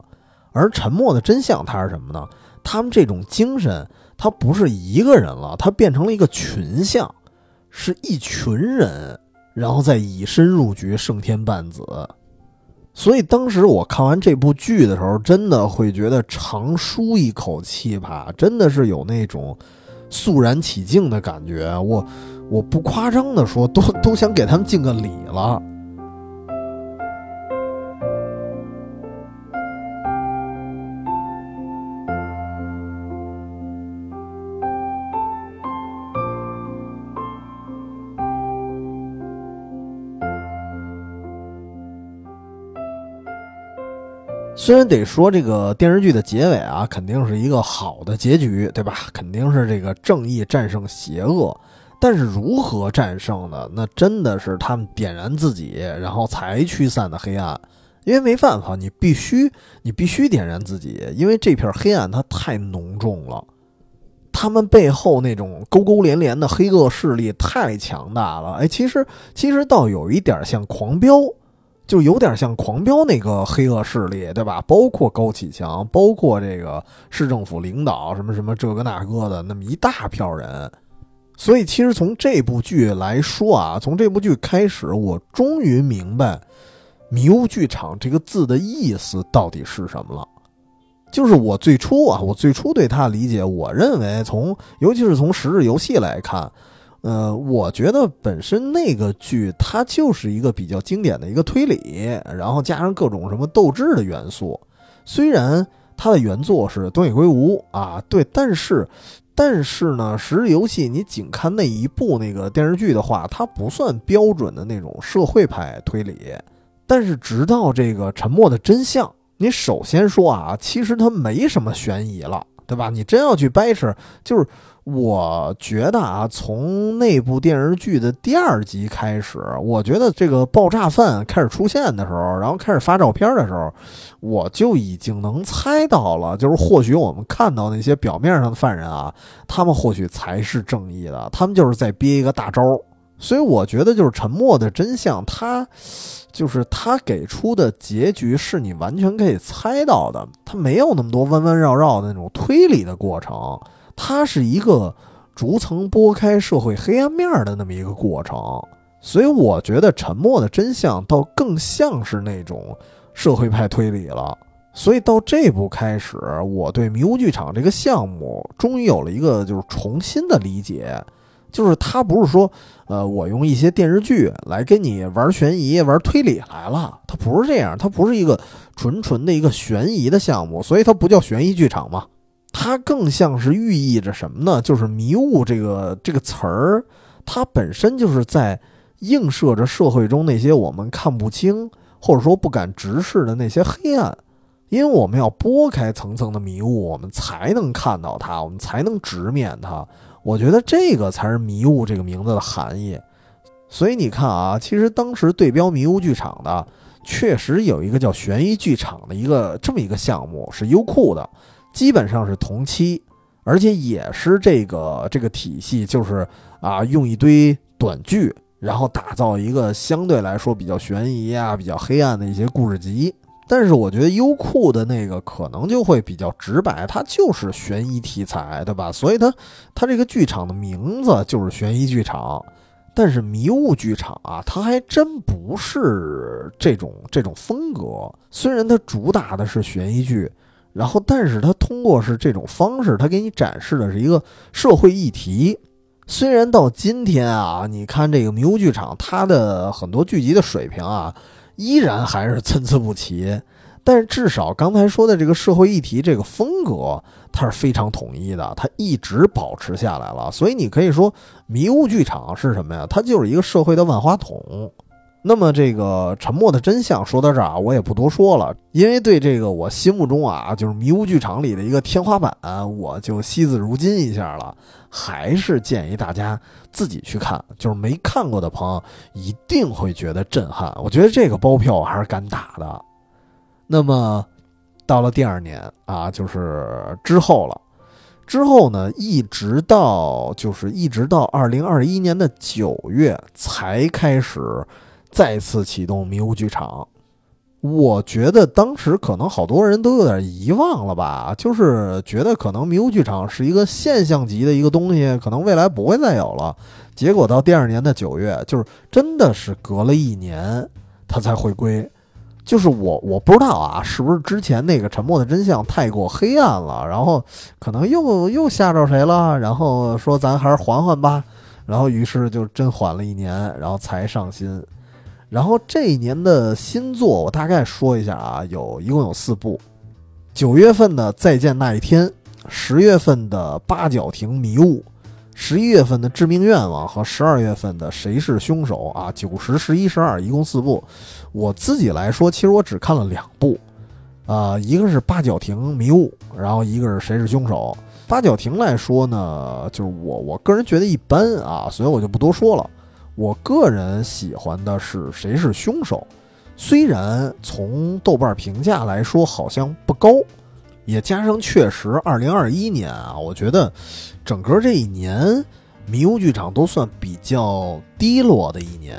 而沉默的真相，它是什么呢？他们这种精神，他不是一个人了，他变成了一个群像，是一群人，然后再以身入局，胜天半子。所以当时我看完这部剧的时候，真的会觉得长舒一口气吧，真的是有那种肃然起敬的感觉。我我不夸张的说，都都想给他们敬个礼了。虽然得说这个电视剧的结尾啊，肯定是一个好的结局，对吧？肯定是这个正义战胜邪恶，但是如何战胜呢？那真的是他们点燃自己，然后才驱散的黑暗。因为没办法，你必须你必须点燃自己，因为这片黑暗它太浓重了，他们背后那种勾勾连连的黑恶势力太强大了。哎，其实其实倒有一点像狂飙。就有点像狂飙那个黑恶势力，对吧？包括高启强，包括这个市政府领导，什么什么这个那个的，那么一大票人。所以，其实从这部剧来说啊，从这部剧开始，我终于明白“迷雾剧场”这个字的意思到底是什么了。就是我最初啊，我最初对他的理解，我认为从尤其是从《十日游戏》来看。呃，我觉得本身那个剧它就是一个比较经典的一个推理，然后加上各种什么斗智的元素。虽然它的原作是东野圭吾啊，对，但是但是呢，《十日游戏》你仅看那一部那个电视剧的话，它不算标准的那种社会派推理。但是直到这个《沉默的真相》，你首先说啊，其实它没什么悬疑了，对吧？你真要去掰扯，就是。我觉得啊，从那部电视剧的第二集开始，我觉得这个爆炸犯开始出现的时候，然后开始发照片的时候，我就已经能猜到了，就是或许我们看到那些表面上的犯人啊，他们或许才是正义的，他们就是在憋一个大招。所以我觉得，就是沉默的真相，他就是他给出的结局是你完全可以猜到的，他没有那么多弯弯绕绕的那种推理的过程。它是一个逐层剥开社会黑暗面的那么一个过程，所以我觉得《沉默的真相》倒更像是那种社会派推理了。所以到这部开始，我对迷雾剧场这个项目终于有了一个就是重新的理解，就是它不是说，呃，我用一些电视剧来跟你玩悬疑、玩推理来了，它不是这样，它不是一个纯纯的一个悬疑的项目，所以它不叫悬疑剧场嘛。它更像是寓意着什么呢？就是迷雾这个这个词儿，它本身就是在映射着社会中那些我们看不清或者说不敢直视的那些黑暗。因为我们要拨开层层的迷雾，我们才能看到它，我们才能直面它。我觉得这个才是迷雾这个名字的含义。所以你看啊，其实当时对标迷雾剧场的，确实有一个叫悬疑剧场的一个这么一个项目，是优酷的。基本上是同期，而且也是这个这个体系，就是啊，用一堆短剧，然后打造一个相对来说比较悬疑啊、比较黑暗的一些故事集。但是我觉得优酷的那个可能就会比较直白，它就是悬疑题材，对吧？所以它它这个剧场的名字就是悬疑剧场。但是迷雾剧场啊，它还真不是这种这种风格。虽然它主打的是悬疑剧。然后，但是他通过是这种方式，他给你展示的是一个社会议题。虽然到今天啊，你看这个迷雾剧场，它的很多剧集的水平啊，依然还是参差不齐。但是至少刚才说的这个社会议题这个风格，它是非常统一的，它一直保持下来了。所以你可以说，迷雾剧场是什么呀？它就是一个社会的万花筒。那么这个沉默的真相说到这儿啊，我也不多说了，因为对这个我心目中啊，就是迷雾剧场里的一个天花板，我就惜字如金一下了。还是建议大家自己去看，就是没看过的朋友一定会觉得震撼。我觉得这个包票我还是敢打的。那么到了第二年啊，就是之后了，之后呢，一直到就是一直到二零二一年的九月才开始。再次启动迷雾剧场，我觉得当时可能好多人都有点遗忘了吧，就是觉得可能迷雾剧场是一个现象级的一个东西，可能未来不会再有了。结果到第二年的九月，就是真的是隔了一年，它才回归。就是我我不知道啊，是不是之前那个沉默的真相太过黑暗了，然后可能又又吓着谁了，然后说咱还是缓缓吧，然后于是就真缓了一年，然后才上新。然后这一年的新作，我大概说一下啊，有一共有四部：九月份的《再见那一天》，十月份的《八角亭迷雾》，十一月份的《致命愿望》和十二月份的《谁是凶手》啊，九十、十一、十二，一共四部。我自己来说，其实我只看了两部，啊，一个是《八角亭迷雾》，然后一个是《谁是凶手》。八角亭来说呢，就是我我个人觉得一般啊，所以我就不多说了。我个人喜欢的是谁是凶手，虽然从豆瓣评价来说好像不高，也加上确实二零二一年啊，我觉得整个这一年迷雾剧场都算比较低落的一年。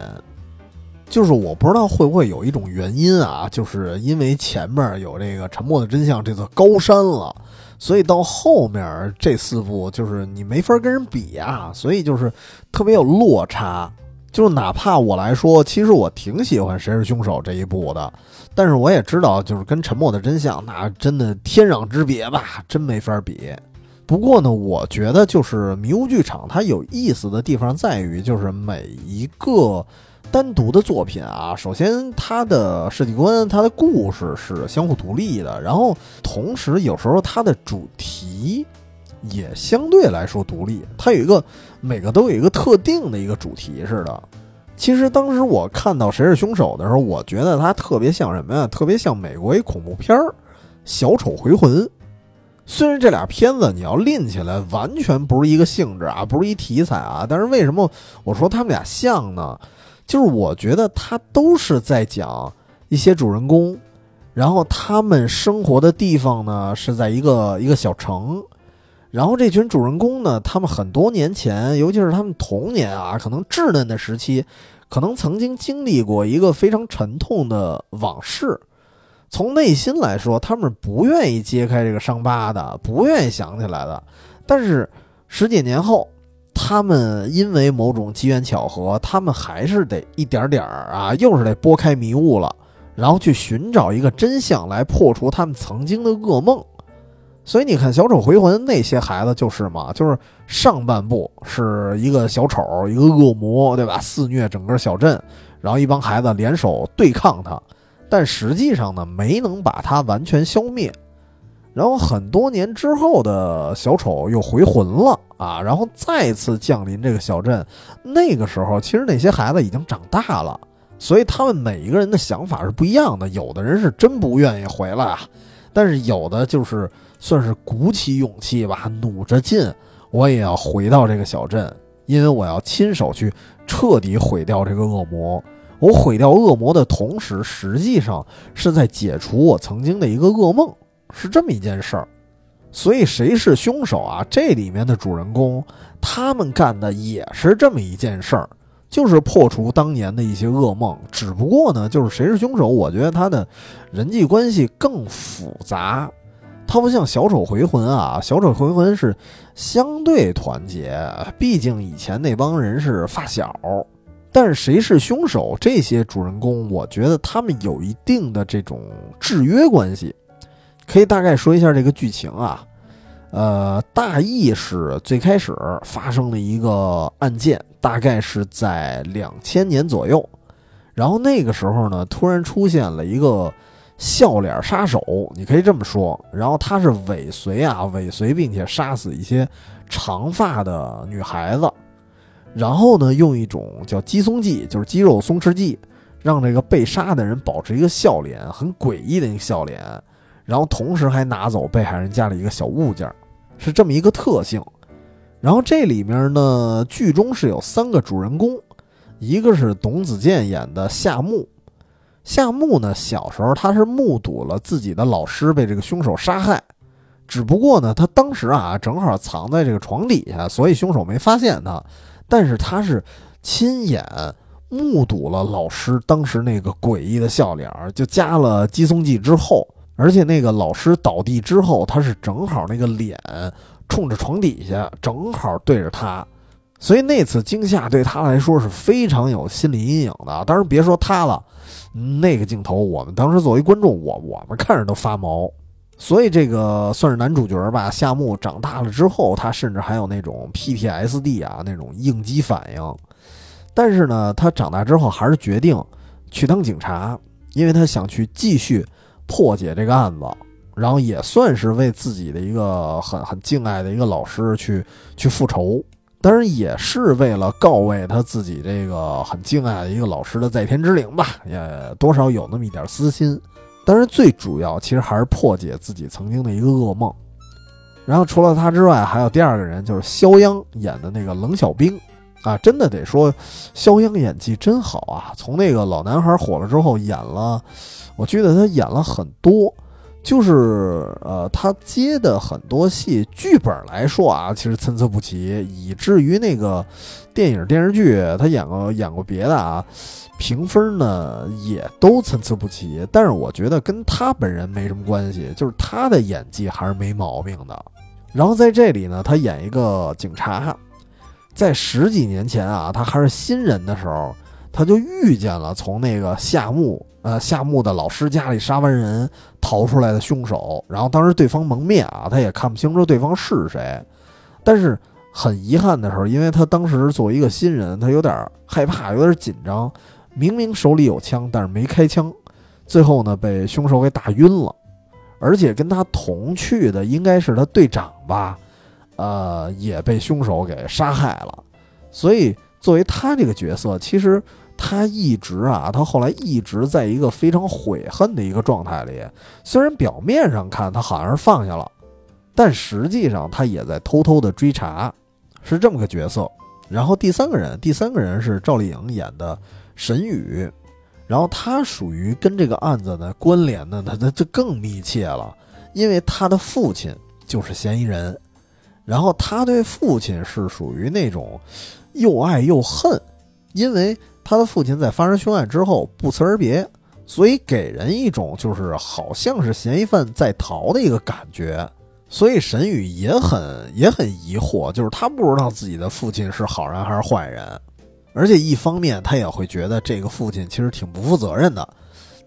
就是我不知道会不会有一种原因啊，就是因为前面有这个沉默的真相这座高山了，所以到后面这四部就是你没法跟人比啊，所以就是特别有落差。就是哪怕我来说，其实我挺喜欢《谁是凶手》这一部的，但是我也知道，就是跟《沉默的真相》那真的天壤之别吧，真没法比。不过呢，我觉得就是迷雾剧场它有意思的地方在于，就是每一个单独的作品啊，首先它的世界观、它的故事是相互独立的，然后同时有时候它的主题。也相对来说独立，它有一个每个都有一个特定的一个主题似的。其实当时我看到谁是凶手的时候，我觉得它特别像什么呀？特别像美国一恐怖片儿《小丑回魂》。虽然这俩片子你要拎起来完全不是一个性质啊，不是一题材啊，但是为什么我说他们俩像呢？就是我觉得它都是在讲一些主人公，然后他们生活的地方呢是在一个一个小城。然后这群主人公呢，他们很多年前，尤其是他们童年啊，可能稚嫩的时期，可能曾经经历过一个非常沉痛的往事。从内心来说，他们不愿意揭开这个伤疤的，不愿意想起来的。但是十几年后，他们因为某种机缘巧合，他们还是得一点点儿啊，又是得拨开迷雾了，然后去寻找一个真相，来破除他们曾经的噩梦。所以你看《小丑回魂》那些孩子就是嘛，就是上半部是一个小丑，一个恶魔，对吧？肆虐整个小镇，然后一帮孩子联手对抗他，但实际上呢，没能把他完全消灭。然后很多年之后的小丑又回魂了啊，然后再次降临这个小镇。那个时候，其实那些孩子已经长大了，所以他们每一个人的想法是不一样的。有的人是真不愿意回来啊，但是有的就是。算是鼓起勇气吧，努着劲，我也要回到这个小镇，因为我要亲手去彻底毁掉这个恶魔。我毁掉恶魔的同时，实际上是在解除我曾经的一个噩梦，是这么一件事儿。所以，谁是凶手啊？这里面的主人公，他们干的也是这么一件事儿，就是破除当年的一些噩梦。只不过呢，就是谁是凶手，我觉得他的人际关系更复杂。他不像小丑回魂啊，小丑回魂是相对团结，毕竟以前那帮人是发小。但是谁是凶手？这些主人公，我觉得他们有一定的这种制约关系。可以大概说一下这个剧情啊，呃，大意是最开始发生了一个案件，大概是在两千年左右，然后那个时候呢，突然出现了一个。笑脸杀手，你可以这么说。然后他是尾随啊，尾随并且杀死一些长发的女孩子，然后呢，用一种叫肌松剂，就是肌肉松弛剂，让这个被杀的人保持一个笑脸，很诡异的一个笑脸。然后同时还拿走被害人家里一个小物件，是这么一个特性。然后这里面呢，剧中是有三个主人公，一个是董子健演的夏目。夏目呢，小时候他是目睹了自己的老师被这个凶手杀害，只不过呢，他当时啊正好藏在这个床底下，所以凶手没发现他。但是他是亲眼目睹了老师当时那个诡异的笑脸，就加了激松剂之后，而且那个老师倒地之后，他是正好那个脸冲着床底下，正好对着他。所以那次惊吓对他来说是非常有心理阴影的。当然别说他了，那个镜头我们当时作为观众，我我们看着都发毛。所以这个算是男主角吧。夏目长大了之后，他甚至还有那种 PTSD 啊那种应激反应。但是呢，他长大之后还是决定去当警察，因为他想去继续破解这个案子，然后也算是为自己的一个很很敬爱的一个老师去去复仇。当然也是为了告慰他自己这个很敬爱的一个老师的在天之灵吧，也多少有那么一点私心。当然最主要其实还是破解自己曾经的一个噩梦。然后除了他之外，还有第二个人就是肖央演的那个冷小兵啊，真的得说肖央演技真好啊！从那个老男孩火了之后演了，我记得他演了很多。就是呃，他接的很多戏剧本来说啊，其实参差不齐，以至于那个电影电视剧他演过演过别的啊，评分呢也都参差不齐。但是我觉得跟他本人没什么关系，就是他的演技还是没毛病的。然后在这里呢，他演一个警察，在十几年前啊，他还是新人的时候，他就遇见了从那个夏目。呃，夏目的老师家里杀完人逃出来的凶手，然后当时对方蒙面啊，他也看不清楚对方是谁。但是很遗憾的时候，因为他当时作为一个新人，他有点害怕，有点紧张。明明手里有枪，但是没开枪，最后呢被凶手给打晕了。而且跟他同去的应该是他队长吧，呃，也被凶手给杀害了。所以作为他这个角色，其实。他一直啊，他后来一直在一个非常悔恨的一个状态里。虽然表面上看他好像是放下了，但实际上他也在偷偷的追查，是这么个角色。然后第三个人，第三个人是赵丽颖演的沈宇，然后他属于跟这个案子的关联呢，他他就更密切了，因为他的父亲就是嫌疑人，然后他对父亲是属于那种又爱又恨，因为。他的父亲在发生凶案之后不辞而别，所以给人一种就是好像是嫌疑犯在逃的一个感觉。所以沈宇也很也很疑惑，就是他不知道自己的父亲是好人还是坏人，而且一方面他也会觉得这个父亲其实挺不负责任的。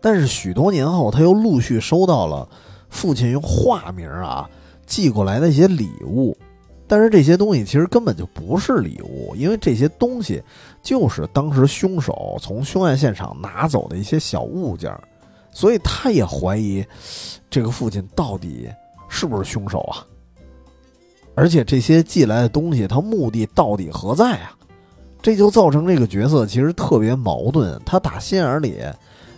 但是许多年后，他又陆续收到了父亲用化名啊寄过来的一些礼物。但是这些东西其实根本就不是礼物，因为这些东西就是当时凶手从凶案现场拿走的一些小物件，所以他也怀疑这个父亲到底是不是凶手啊？而且这些寄来的东西，他目的到底何在啊？这就造成这个角色其实特别矛盾。他打心眼里，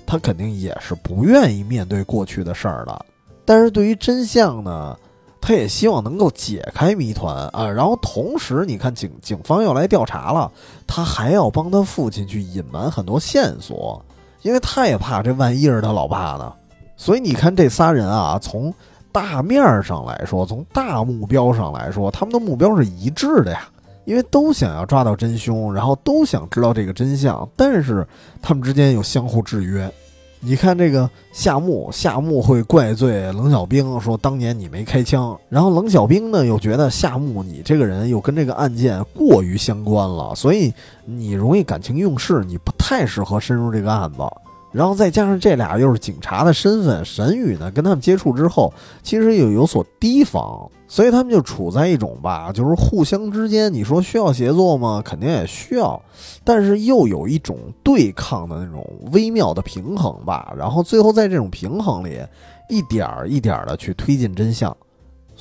他肯定也是不愿意面对过去的事儿的，但是对于真相呢？他也希望能够解开谜团啊，然后同时，你看警警方要来调查了，他还要帮他父亲去隐瞒很多线索，因为他也怕这万一是他老爸呢。所以你看这仨人啊，从大面上来说，从大目标上来说，他们的目标是一致的呀，因为都想要抓到真凶，然后都想知道这个真相，但是他们之间有相互制约。你看这个夏目，夏目会怪罪冷小兵，说当年你没开枪。然后冷小兵呢，又觉得夏目你这个人又跟这个案件过于相关了，所以你容易感情用事，你不太适合深入这个案子。然后再加上这俩又是警察的身份，沈宇呢跟他们接触之后，其实又有所提防，所以他们就处在一种吧，就是互相之间，你说需要协作吗？肯定也需要，但是又有一种对抗的那种微妙的平衡吧。然后最后在这种平衡里，一点儿一点儿的去推进真相。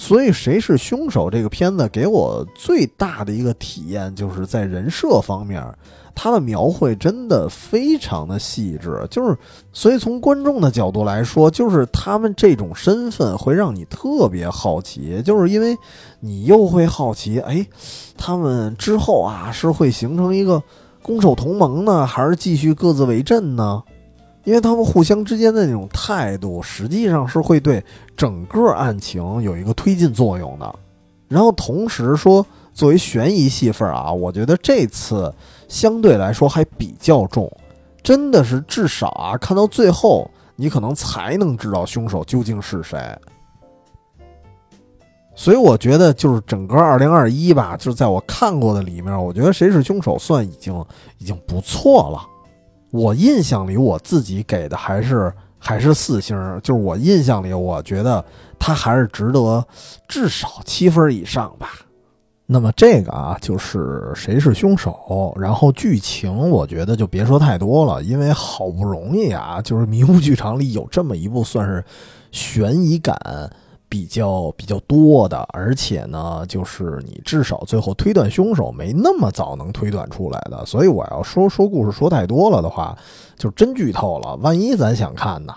所以谁是凶手？这个片子给我最大的一个体验，就是在人设方面。他的描绘真的非常的细致，就是，所以从观众的角度来说，就是他们这种身份会让你特别好奇，就是因为你又会好奇，哎，他们之后啊是会形成一个攻守同盟呢，还是继续各自为阵呢？因为他们互相之间的那种态度，实际上是会对整个案情有一个推进作用的。然后同时说，作为悬疑戏份啊，我觉得这次。相对来说还比较重，真的是至少啊，看到最后你可能才能知道凶手究竟是谁。所以我觉得就是整个二零二一吧，就是在我看过的里面，我觉得谁是凶手算已经已经不错了。我印象里我自己给的还是还是四星，就是我印象里我觉得他还是值得至少七分以上吧。那么这个啊，就是谁是凶手，然后剧情我觉得就别说太多了，因为好不容易啊，就是迷雾剧场里有这么一部算是悬疑感比较比较多的，而且呢，就是你至少最后推断凶手没那么早能推断出来的，所以我要说说故事说太多了的话，就真剧透了，万一咱想看呢？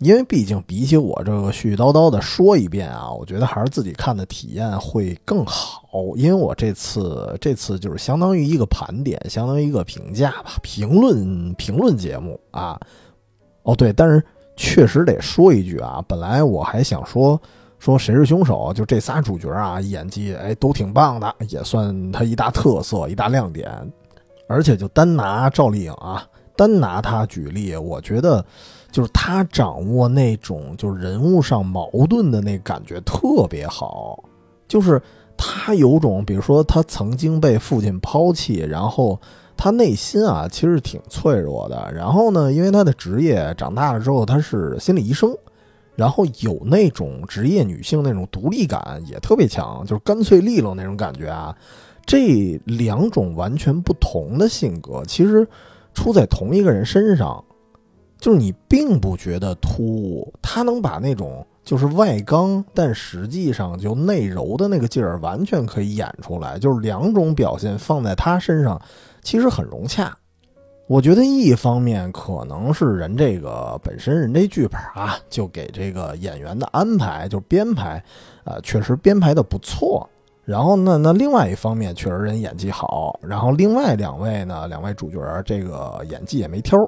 因为毕竟比起我这个絮絮叨叨的说一遍啊，我觉得还是自己看的体验会更好。因为我这次 这次就是相当于一个盘点，相当于一个评价吧，评论评论节目啊。哦对，但是确实得说一句啊，本来我还想说说谁是凶手，就这仨主角啊，演技哎都挺棒的，也算他一大特色、一大亮点。而且就单拿赵丽颖啊，单拿她举例，我觉得。就是他掌握那种就是人物上矛盾的那感觉特别好，就是他有种，比如说他曾经被父亲抛弃，然后他内心啊其实挺脆弱的。然后呢，因为他的职业长大了之后他是心理医生，然后有那种职业女性那种独立感也特别强，就是干脆利落那种感觉啊。这两种完全不同的性格，其实出在同一个人身上。就是你并不觉得突兀，他能把那种就是外刚但实际上就内柔的那个劲儿完全可以演出来，就是两种表现放在他身上，其实很融洽。我觉得一方面可能是人这个本身人这剧本啊，就给这个演员的安排就编排，呃，确实编排的不错。然后呢，那另外一方面确实人演技好，然后另外两位呢，两位主角这个演技也没挑。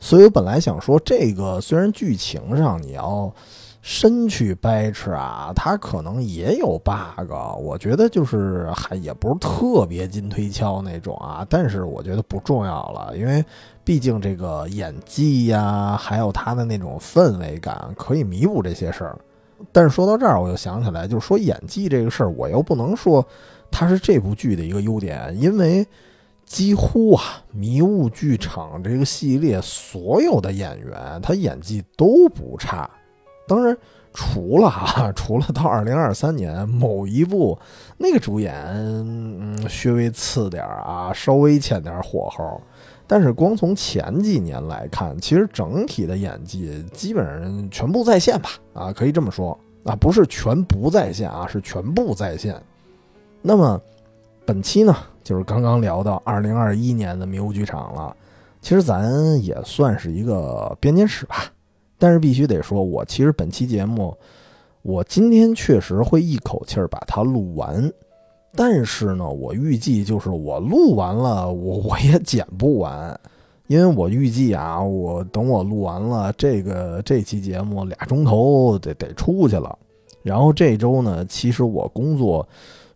所以我本来想说，这个虽然剧情上你要深去掰扯啊，它可能也有 bug，我觉得就是还也不是特别金推敲那种啊。但是我觉得不重要了，因为毕竟这个演技呀，还有他的那种氛围感，可以弥补这些事儿。但是说到这儿，我又想起来，就是说演技这个事儿，我又不能说它是这部剧的一个优点，因为。几乎啊，迷雾剧场这个系列所有的演员，他演技都不差。当然，除了啊，除了到二零二三年某一部那个主演，嗯，稍微次点儿啊，稍微欠点火候。但是光从前几年来看，其实整体的演技基本上全部在线吧？啊，可以这么说啊，不是全不在线啊，是全部在线。那么本期呢？就是刚刚聊到二零二一年的迷雾剧场了，其实咱也算是一个编年史吧。但是必须得说，我其实本期节目，我今天确实会一口气儿把它录完。但是呢，我预计就是我录完了，我我也剪不完，因为我预计啊，我等我录完了这个这期节目俩钟头得得出去了。然后这周呢，其实我工作。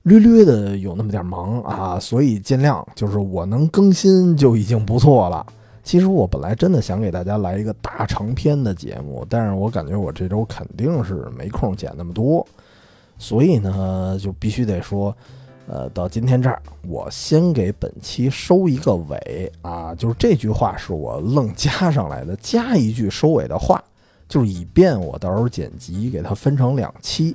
略略的有那么点忙啊，所以尽量就是我能更新就已经不错了。其实我本来真的想给大家来一个大长篇的节目，但是我感觉我这周肯定是没空剪那么多，所以呢就必须得说，呃，到今天这儿，我先给本期收一个尾啊，就是这句话是我愣加上来的，加一句收尾的话，就是以便我到时候剪辑给它分成两期。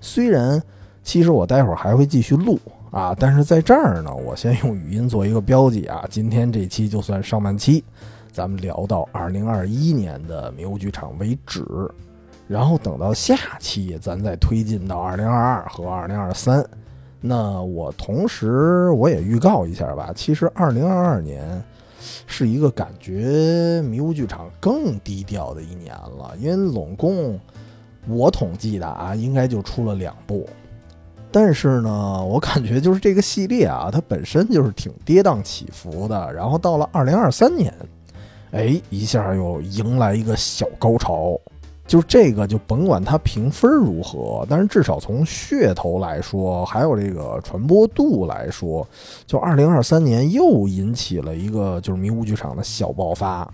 虽然其实我待会儿还会继续录啊，但是在这儿呢，我先用语音做一个标记啊，今天这期就算上半期，咱们聊到二零二一年的迷雾剧场为止，然后等到下期咱再推进到二零二二和二零二三。那我同时我也预告一下吧，其实二零二二年是一个感觉迷雾剧场更低调的一年了，因为拢共我统计的啊，应该就出了两部，但是呢，我感觉就是这个系列啊，它本身就是挺跌宕起伏的，然后到了二零二三年，哎，一下又迎来一个小高潮。就这个，就甭管它评分如何，但是至少从噱头来说，还有这个传播度来说，就二零二三年又引起了一个就是迷雾剧场的小爆发，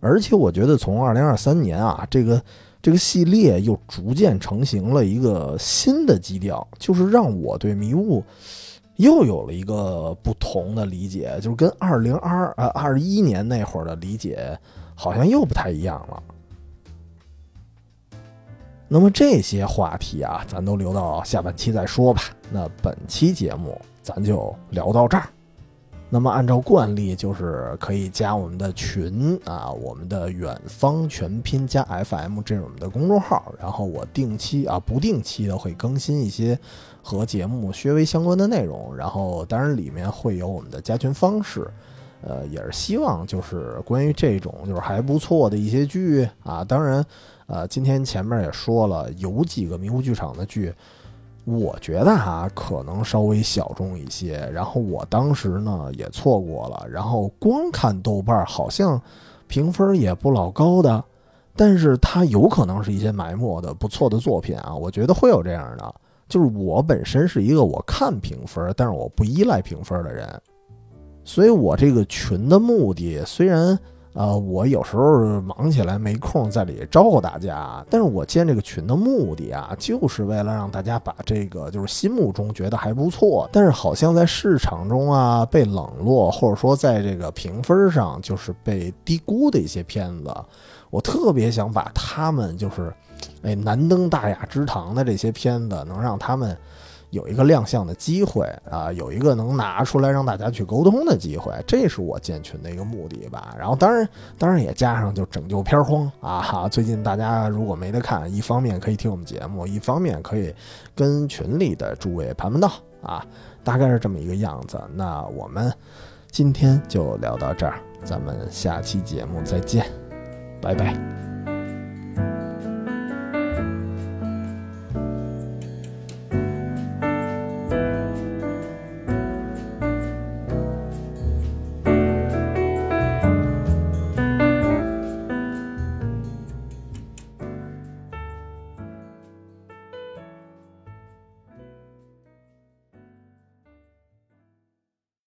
而且我觉得从二零二三年啊，这个这个系列又逐渐成型了一个新的基调，就是让我对迷雾又有了一个不同的理解，就是跟二零二呃二一年那会儿的理解好像又不太一样了。那么这些话题啊，咱都留到下半期再说吧。那本期节目咱就聊到这儿。那么按照惯例，就是可以加我们的群啊，我们的远方全拼加 FM 这是我们的公众号。然后我定期啊，不定期的会更新一些和节目稍微相关的内容。然后当然里面会有我们的加群方式。呃，也是希望就是关于这种就是还不错的一些剧啊，当然。呃，今天前面也说了，有几个迷糊剧场的剧，我觉得哈可能稍微小众一些。然后我当时呢也错过了，然后光看豆瓣好像评分也不老高的，但是它有可能是一些埋没的不错的作品啊。我觉得会有这样的，就是我本身是一个我看评分，但是我不依赖评分的人，所以我这个群的目的虽然。呃，我有时候忙起来没空在里招呼大家，但是我建这个群的目的啊，就是为了让大家把这个就是心目中觉得还不错，但是好像在市场中啊被冷落，或者说在这个评分上就是被低估的一些片子，我特别想把他们就是，哎，难登大雅之堂的这些片子，能让他们。有一个亮相的机会啊，有一个能拿出来让大家去沟通的机会，这是我建群的一个目的吧。然后当然，当然也加上就拯救片荒啊哈。最近大家如果没得看，一方面可以听我们节目，一方面可以跟群里的诸位盘盘道啊，大概是这么一个样子。那我们今天就聊到这儿，咱们下期节目再见，拜拜。